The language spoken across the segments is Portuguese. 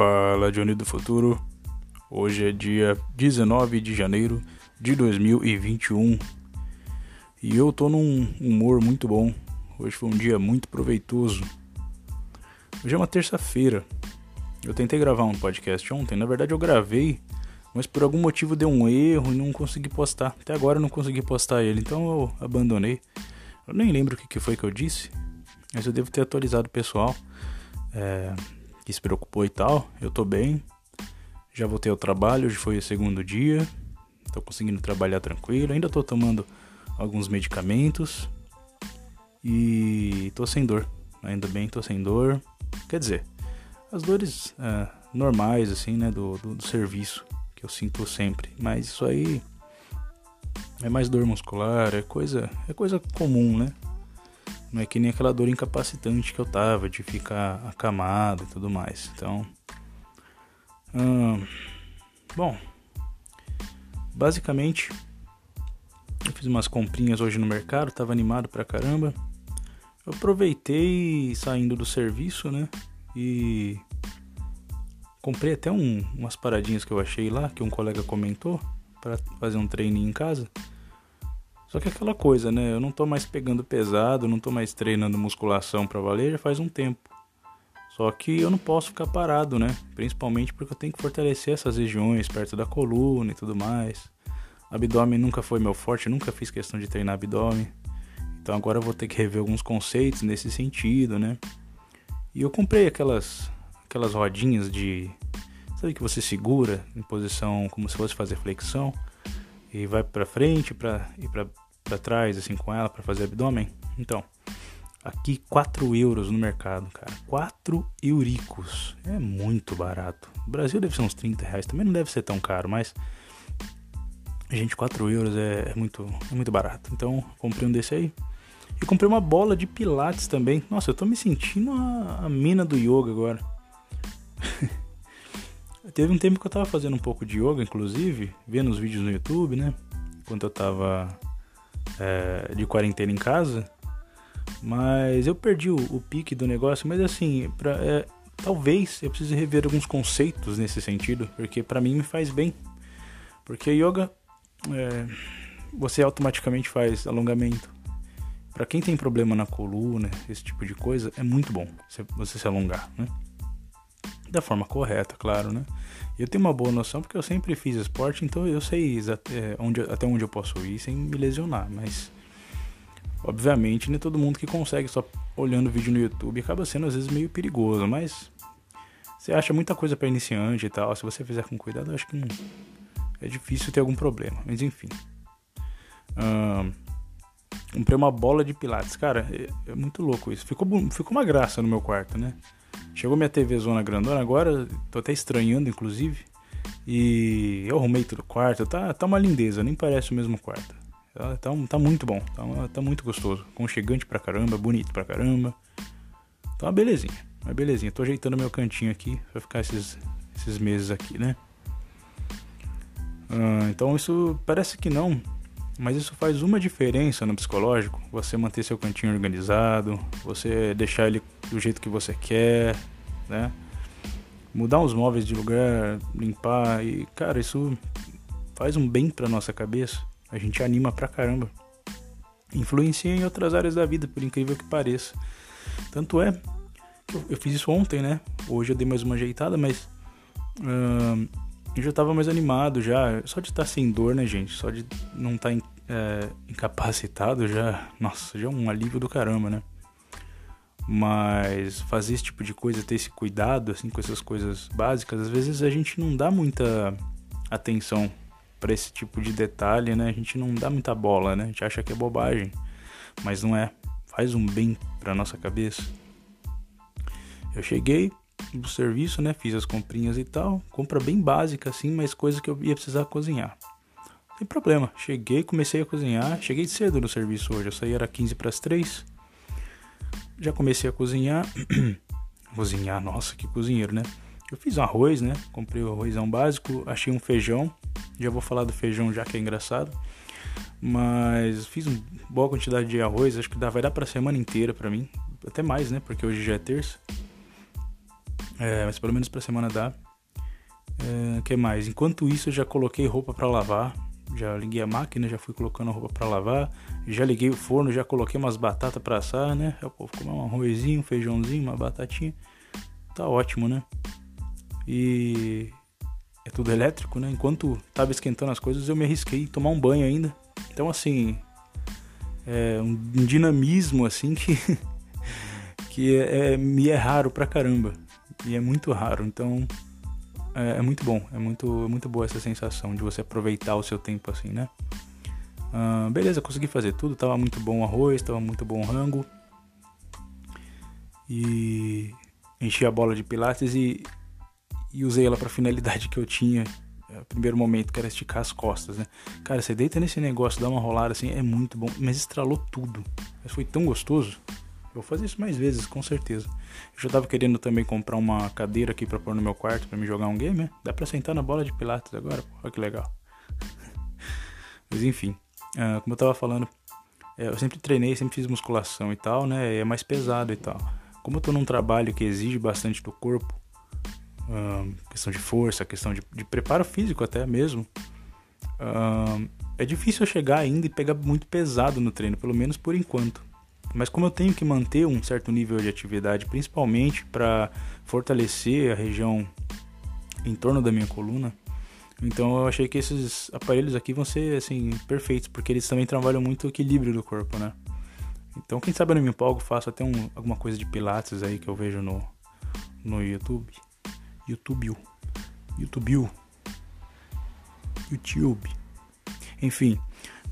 Fala, Johnny do Futuro. Hoje é dia 19 de janeiro de 2021 e eu tô num humor muito bom. Hoje foi um dia muito proveitoso. Hoje é uma terça-feira. Eu tentei gravar um podcast ontem, na verdade eu gravei, mas por algum motivo deu um erro e não consegui postar. Até agora eu não consegui postar ele, então eu abandonei. Eu nem lembro o que foi que eu disse, mas eu devo ter atualizado o pessoal. É, que se preocupou e tal. Eu tô bem. Já voltei ao trabalho, hoje foi o segundo dia. Tô conseguindo trabalhar tranquilo. Ainda tô tomando alguns medicamentos. E tô sem dor. Ainda bem tô sem dor. Quer dizer, as dores é, normais, assim, né, do, do, do serviço que eu sinto sempre. Mas isso aí é mais dor muscular, é coisa, é coisa comum, né? Não é que nem aquela dor incapacitante que eu tava, de ficar acamado e tudo mais. Então. Hum, bom. Basicamente, eu fiz umas comprinhas hoje no mercado, tava animado pra caramba. Eu aproveitei saindo do serviço, né? E comprei até um, umas paradinhas que eu achei lá, que um colega comentou, para fazer um treininho em casa. Só que aquela coisa, né? Eu não tô mais pegando pesado, não tô mais treinando musculação para valer já faz um tempo. Só que eu não posso ficar parado, né? Principalmente porque eu tenho que fortalecer essas regiões perto da coluna e tudo mais. Abdômen nunca foi meu forte, nunca fiz questão de treinar abdômen. Então agora eu vou ter que rever alguns conceitos nesse sentido, né? E eu comprei aquelas aquelas rodinhas de sabe que você segura em posição como se fosse fazer flexão e vai para frente para e para trás assim com ela para fazer abdômen. Então, aqui 4 euros no mercado, cara. 4 euricos. É muito barato. O Brasil deve ser uns 30 reais, também não deve ser tão caro, mas gente, 4 euros é, é muito, é muito barato. Então, comprei um desse aí. E comprei uma bola de pilates também. Nossa, eu tô me sentindo a, a mina do yoga agora. Teve um tempo que eu tava fazendo um pouco de yoga, inclusive, vendo os vídeos no YouTube, né? Quando eu tava é, de quarentena em casa. Mas eu perdi o, o pique do negócio, mas assim, pra, é, talvez eu precise rever alguns conceitos nesse sentido, porque para mim me faz bem. Porque yoga, é, você automaticamente faz alongamento. Para quem tem problema na coluna, esse tipo de coisa, é muito bom você, você se alongar, né? Da forma correta, claro, né? Eu tenho uma boa noção porque eu sempre fiz esporte, então eu sei até onde, até onde eu posso ir sem me lesionar, mas obviamente nem é todo mundo que consegue só olhando o vídeo no YouTube acaba sendo às vezes meio perigoso, mas você acha muita coisa para iniciante e tal, se você fizer com cuidado, eu acho que é difícil ter algum problema, mas enfim. Hum, comprei uma bola de pilates, cara, é, é muito louco isso. Ficou, ficou uma graça no meu quarto, né? Chegou minha TV zona grandona, agora tô até estranhando, inclusive. E eu arrumei tudo o quarto, tá, tá uma lindeza, nem parece o mesmo quarto. Tá, tá, tá muito bom, tá, tá muito gostoso. Conchegante pra caramba, bonito pra caramba. Tá uma belezinha, uma belezinha. Tô ajeitando meu cantinho aqui pra ficar esses, esses meses aqui, né? Ah, então isso parece que não, mas isso faz uma diferença no psicológico. Você manter seu cantinho organizado, você deixar ele do jeito que você quer, né? Mudar os móveis de lugar, limpar e, cara, isso faz um bem pra nossa cabeça. A gente anima pra caramba. Influencia em outras áreas da vida, por incrível que pareça. Tanto é que eu, eu fiz isso ontem, né? Hoje eu dei mais uma ajeitada, mas. Uh, eu já tava mais animado já. Só de estar tá sem dor, né, gente? Só de não estar tá é, incapacitado já. Nossa, já é um alívio do caramba, né? Mas fazer esse tipo de coisa, ter esse cuidado, assim, com essas coisas básicas, às vezes a gente não dá muita atenção para esse tipo de detalhe, né? A gente não dá muita bola, né? A gente acha que é bobagem, mas não é. Faz um bem pra nossa cabeça. Eu cheguei, do serviço, né? Fiz as comprinhas e tal. Compra bem básica, assim, mas coisa que eu ia precisar cozinhar. Sem problema. Cheguei, comecei a cozinhar. Cheguei cedo no serviço hoje. Eu saí era 15 para as 3. Já comecei a cozinhar. cozinhar, nossa, que cozinheiro, né? Eu fiz um arroz, né? Comprei o arrozão básico. Achei um feijão. Já vou falar do feijão já que é engraçado. Mas fiz uma boa quantidade de arroz. Acho que dá, vai dar pra semana inteira pra mim. Até mais, né? Porque hoje já é terça. É, mas pelo menos pra semana dá. É, que mais? Enquanto isso, eu já coloquei roupa para lavar. Já liguei a máquina, já fui colocando roupa para lavar. Já liguei o forno, já coloquei umas batatas para assar, né? Eu vou comer um arrozinho, um feijãozinho, uma batatinha. Tá ótimo, né? E é tudo elétrico, né? Enquanto tava esquentando as coisas, eu me arrisquei tomar um banho ainda. Então, assim, é um dinamismo, assim, que, que é, é, me é raro pra caramba. E é muito raro. Então, é, é, muito bom. É muito, muito boa essa sensação de você aproveitar o seu tempo assim, né? Uh, beleza, consegui fazer tudo. Tava muito bom o arroz, tava muito bom o rango. E enchi a bola de pilates e, e usei ela para finalidade que eu tinha é, primeiro momento, que era esticar as costas, né? Cara, você deita nesse negócio, dá uma rolada assim, é muito bom, mas estralou tudo. Mas foi tão gostoso. Vou fazer isso mais vezes, com certeza. Eu já tava querendo também comprar uma cadeira aqui para pôr no meu quarto para me jogar um game, né? Dá pra sentar na bola de pilates agora, olha que legal. Mas enfim, uh, como eu tava falando, é, eu sempre treinei, sempre fiz musculação e tal, né? É mais pesado e tal. Como eu tô num trabalho que exige bastante do corpo, uh, questão de força, questão de, de preparo físico até mesmo, uh, é difícil eu chegar ainda e pegar muito pesado no treino, pelo menos por enquanto. Mas como eu tenho que manter um certo nível de atividade, principalmente para fortalecer a região em torno da minha coluna, então eu achei que esses aparelhos aqui vão ser assim perfeitos, porque eles também trabalham muito o equilíbrio do corpo, né? Então quem sabe eu não me faço até um, alguma coisa de pilates aí que eu vejo no, no YouTube. YouTube. YouTube. YouTube. Enfim.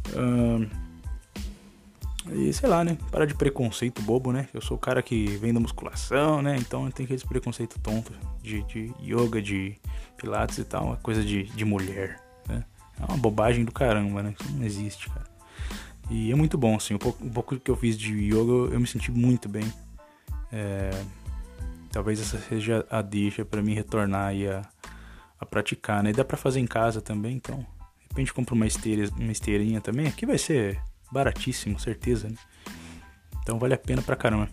Uh, e sei lá, né? Para de preconceito bobo, né? Eu sou o cara que vem da musculação, né? Então tem aquele preconceito tonto de, de yoga, de pilates e tal, uma coisa de, de mulher, né? É uma bobagem do caramba, né? Isso não existe, cara. E é muito bom, assim. Um pouco, um pouco que eu fiz de yoga, eu me senti muito bem. É, talvez essa seja a deixa para mim retornar e a, a praticar, né? E dá pra fazer em casa também, então. De repente compro uma, esteira, uma esteirinha também. Aqui vai ser baratíssimo, certeza, né? Então vale a pena pra caramba.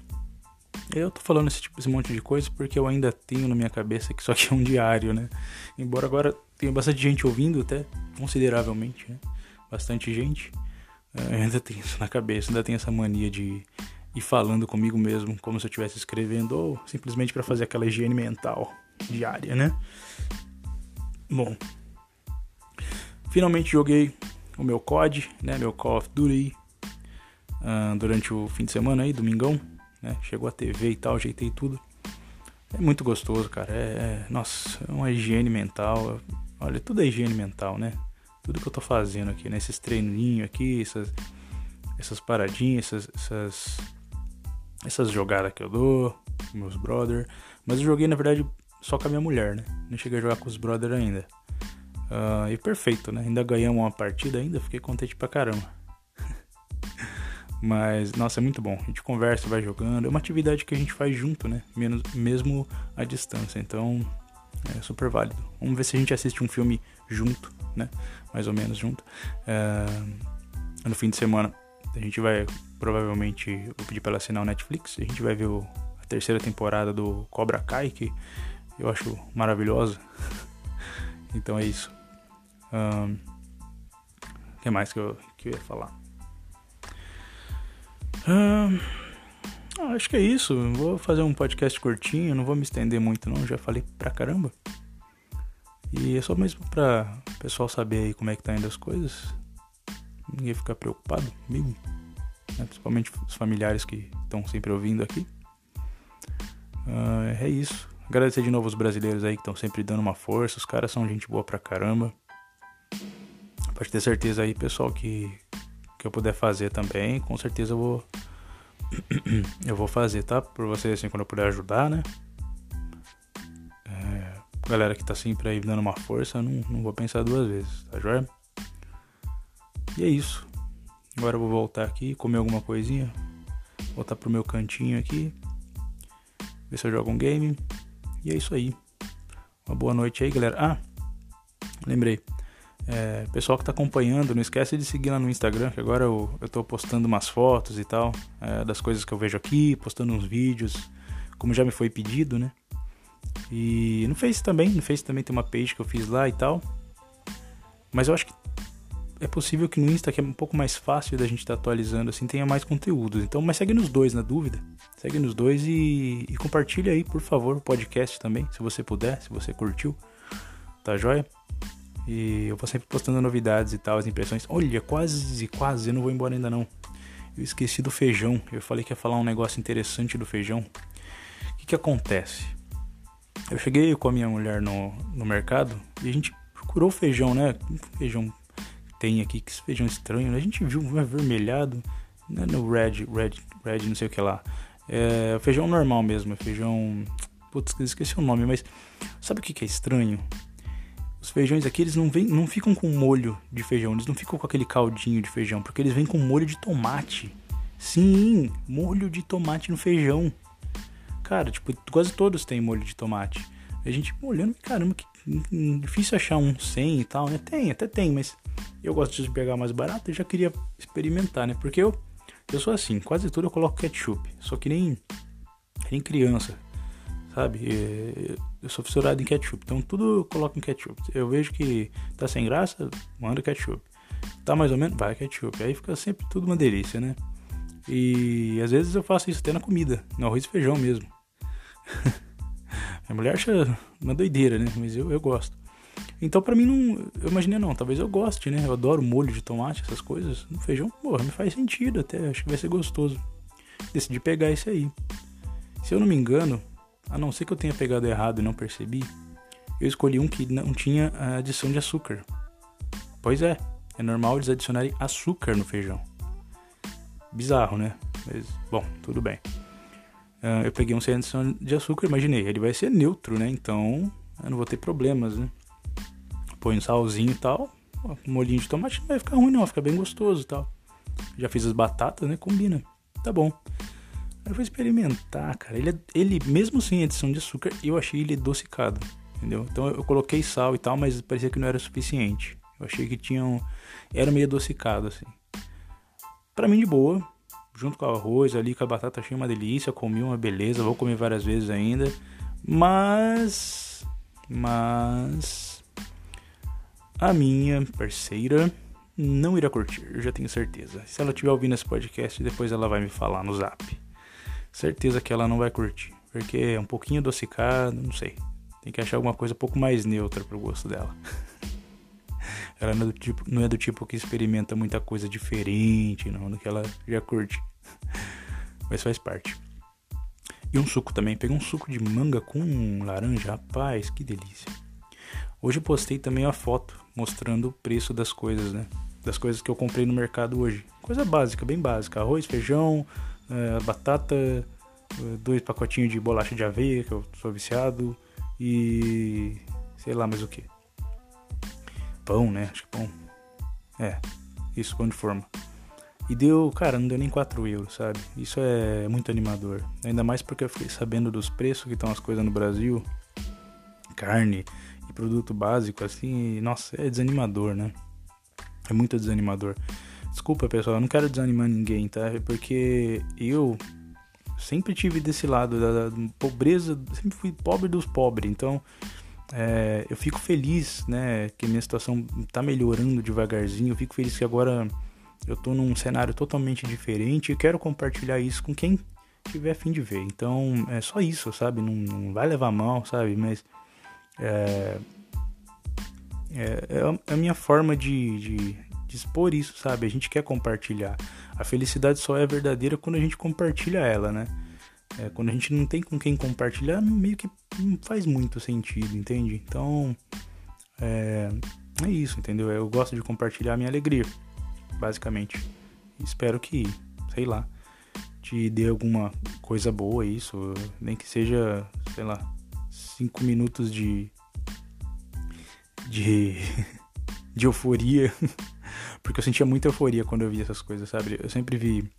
Eu tô falando esse tipo, esse monte de coisa porque eu ainda tenho na minha cabeça que isso aqui é um diário, né? Embora agora tenha bastante gente ouvindo, até consideravelmente, né? Bastante gente. Eu ainda tenho isso na cabeça, ainda tenho essa mania de ir falando comigo mesmo, como se eu estivesse escrevendo, ou simplesmente para fazer aquela higiene mental diária, né? Bom, finalmente joguei o meu COD, né, meu Call of Duty, uh, durante o fim de semana aí, domingão, né, chegou a TV e tal, ajeitei tudo. É muito gostoso, cara, é, é, nossa, é uma higiene mental, olha, tudo é higiene mental, né, tudo que eu tô fazendo aqui, né, esses treininhos aqui, essas, essas paradinhas, essas, essas, essas jogadas que eu dou meus brother, mas eu joguei, na verdade, só com a minha mulher, né, não cheguei a jogar com os brother ainda. Uh, e perfeito, né? Ainda ganhamos uma partida ainda, fiquei contente pra caramba. Mas, nossa, é muito bom. A gente conversa, vai jogando. É uma atividade que a gente faz junto, né? Menos, mesmo à distância. Então, é super válido. Vamos ver se a gente assiste um filme junto, né? Mais ou menos junto. Uh, no fim de semana, a gente vai, provavelmente, vou pedir pra ela assinar o Netflix. A gente vai ver o, a terceira temporada do Cobra Kai, que eu acho maravilhosa. então é isso. O um, que mais que eu, que eu ia falar? Um, acho que é isso. Vou fazer um podcast curtinho, não vou me estender muito não, já falei pra caramba. E é só mesmo pra o pessoal saber aí como é que tá indo as coisas. Ninguém ficar preocupado comigo. Né? Principalmente os familiares que estão sempre ouvindo aqui. Uh, é isso. Agradecer de novo os brasileiros aí que estão sempre dando uma força. Os caras são gente boa pra caramba. Pode ter certeza aí, pessoal, que, que eu puder fazer também, com certeza eu vou eu vou fazer, tá? Por vocês assim, quando eu puder ajudar, né? É, galera que tá sempre aí dando uma força, não, não vou pensar duas vezes, tá joia? E é isso. Agora eu vou voltar aqui, comer alguma coisinha, voltar pro meu cantinho aqui, ver se eu jogo um game. E é isso aí. Uma boa noite aí, galera. Ah, lembrei. É, pessoal que está acompanhando, não esquece de seguir lá no Instagram, que agora eu, tô postando umas fotos e tal, é, das coisas que eu vejo aqui, postando uns vídeos, como já me foi pedido, né? E no Face também, no Face também tem uma page que eu fiz lá e tal. Mas eu acho que é possível que no Insta, que é um pouco mais fácil da gente estar tá atualizando, assim, tenha mais conteúdos. Então, mas segue nos dois, na dúvida. Segue nos dois e, e compartilha aí, por favor, o podcast também, se você puder, se você curtiu. Tá joia? E eu vou sempre postando novidades e tal, as impressões. Olha, quase, quase, eu não vou embora ainda não. Eu esqueci do feijão. Eu falei que ia falar um negócio interessante do feijão. O que, que acontece? Eu cheguei com a minha mulher no, no mercado e a gente procurou feijão, né? Feijão tem aqui, que feijão estranho. Né? A gente viu um avermelhado, né? no red, red, red, não sei o que lá. É feijão normal mesmo, é feijão. Putz, esqueci o nome, mas sabe o que, que é estranho? Os feijões aqui, eles não, vem, não ficam com molho de feijão, eles não ficam com aquele caldinho de feijão, porque eles vêm com molho de tomate. Sim, molho de tomate no feijão. Cara, tipo, quase todos têm molho de tomate. A gente olhando, caramba, que difícil achar um sem e tal, né? Tem, até tem, mas eu gosto de pegar mais barato e já queria experimentar, né? Porque eu, eu sou assim, quase tudo eu coloco ketchup. Só que nem, nem criança, sabe? Eu sou fissurado em ketchup, então tudo eu coloco em ketchup. Eu vejo que tá sem graça, manda ketchup. Tá mais ou menos, vai ketchup. Aí fica sempre tudo uma delícia, né? E às vezes eu faço isso até na comida, no arroz e feijão mesmo. Minha mulher acha uma doideira, né? Mas eu, eu gosto. Então, pra mim, não. Eu imaginei, não. Talvez eu goste, né? Eu adoro molho de tomate, essas coisas. No feijão, porra, me faz sentido até. Acho que vai ser gostoso. Decidi pegar esse aí. Se eu não me engano, a não ser que eu tenha pegado errado e não percebi, eu escolhi um que não tinha a adição de açúcar. Pois é, é normal eles adicionarem açúcar no feijão. Bizarro, né? Mas, bom, tudo bem. Uh, eu peguei um sem adição de açúcar, imaginei, ele vai ser neutro, né? Então eu não vou ter problemas, né? Põe um salzinho e tal, um molhinho de tomate não vai ficar ruim não, vai ficar bem gostoso e tal. Já fiz as batatas, né? Combina. Tá bom. Aí eu fui experimentar, cara. Ele, é, ele, mesmo sem adição de açúcar, eu achei ele adocicado, entendeu? Então eu coloquei sal e tal, mas parecia que não era suficiente. Eu achei que tinha um, era meio adocicado, assim. Pra mim, de boa. Junto com o arroz ali, com a batata, achei uma delícia. Comi uma beleza, vou comer várias vezes ainda. Mas. Mas. A minha parceira não irá curtir, eu já tenho certeza. Se ela estiver ouvindo esse podcast, depois ela vai me falar no zap certeza que ela não vai curtir. Porque é um pouquinho adocicado, não sei. Tem que achar alguma coisa um pouco mais neutra pro gosto dela. ela não é, do tipo, não é do tipo que experimenta muita coisa diferente, não, do que ela já curte. Mas faz parte. E um suco também. Peguei um suco de manga com laranja, rapaz, que delícia. Hoje eu postei também a foto mostrando o preço das coisas, né? Das coisas que eu comprei no mercado hoje. Coisa básica, bem básica. Arroz, feijão, é, batata, é, dois pacotinhos de bolacha de aveia, que eu sou viciado, e sei lá mais o que. Pão, né? Acho que pão. É, isso, pão de forma. E deu, cara, não deu nem 4 euros, sabe? Isso é muito animador. Ainda mais porque eu fiquei sabendo dos preços que estão as coisas no Brasil. Carne e produto básico, assim, nossa, é desanimador, né? É muito desanimador. Desculpa, pessoal, eu não quero desanimar ninguém, tá? Porque eu sempre tive desse lado da, pobreza, sempre fui pobre dos pobres, então é, eu fico feliz, né, que minha situação tá melhorando devagarzinho. Eu fico feliz que agora eu tô num cenário totalmente diferente e quero compartilhar isso com quem tiver fim de ver. Então é só isso, sabe? Não, não vai levar mal, sabe? Mas é, é, é a minha forma de, de, expor isso, sabe? A gente quer compartilhar. A felicidade só é verdadeira quando a gente compartilha ela, né? É, quando a gente não tem com quem compartilhar, meio que não faz muito sentido, entende? Então, é, é isso, entendeu? Eu gosto de compartilhar a minha alegria, basicamente. Espero que, sei lá, te dê alguma coisa boa isso, nem que seja, sei lá, cinco minutos de de de euforia Porque eu sentia muita euforia quando eu via essas coisas, sabe? Eu sempre vi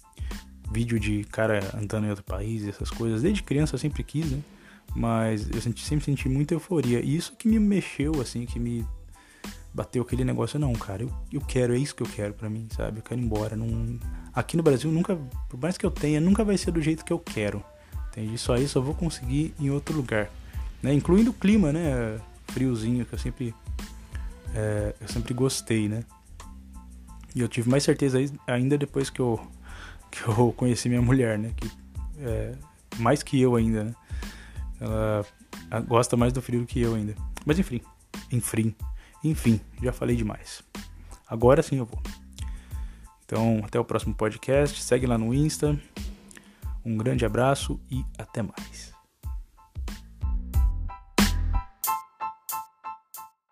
vídeo de cara andando em outro país, essas coisas. Desde criança eu sempre quis, né? Mas eu senti, sempre senti muita euforia. E isso que me mexeu, assim, que me bateu aquele negócio. Não, cara, eu, eu quero, é isso que eu quero para mim, sabe? Eu quero ir embora. Não... Aqui no Brasil, nunca, por mais que eu tenha, nunca vai ser do jeito que eu quero. Entende? Só isso eu vou conseguir em outro lugar. né? Incluindo o clima, né? Friozinho, que eu sempre, é, eu sempre gostei, né? E eu tive mais certeza ainda depois que eu, que eu conheci minha mulher, né? Que, é, mais que eu ainda, né? Ela gosta mais do frio do que eu ainda. Mas enfim, enfim, enfim, já falei demais. Agora sim eu vou. Então, até o próximo podcast. Segue lá no Insta. Um grande abraço e até mais.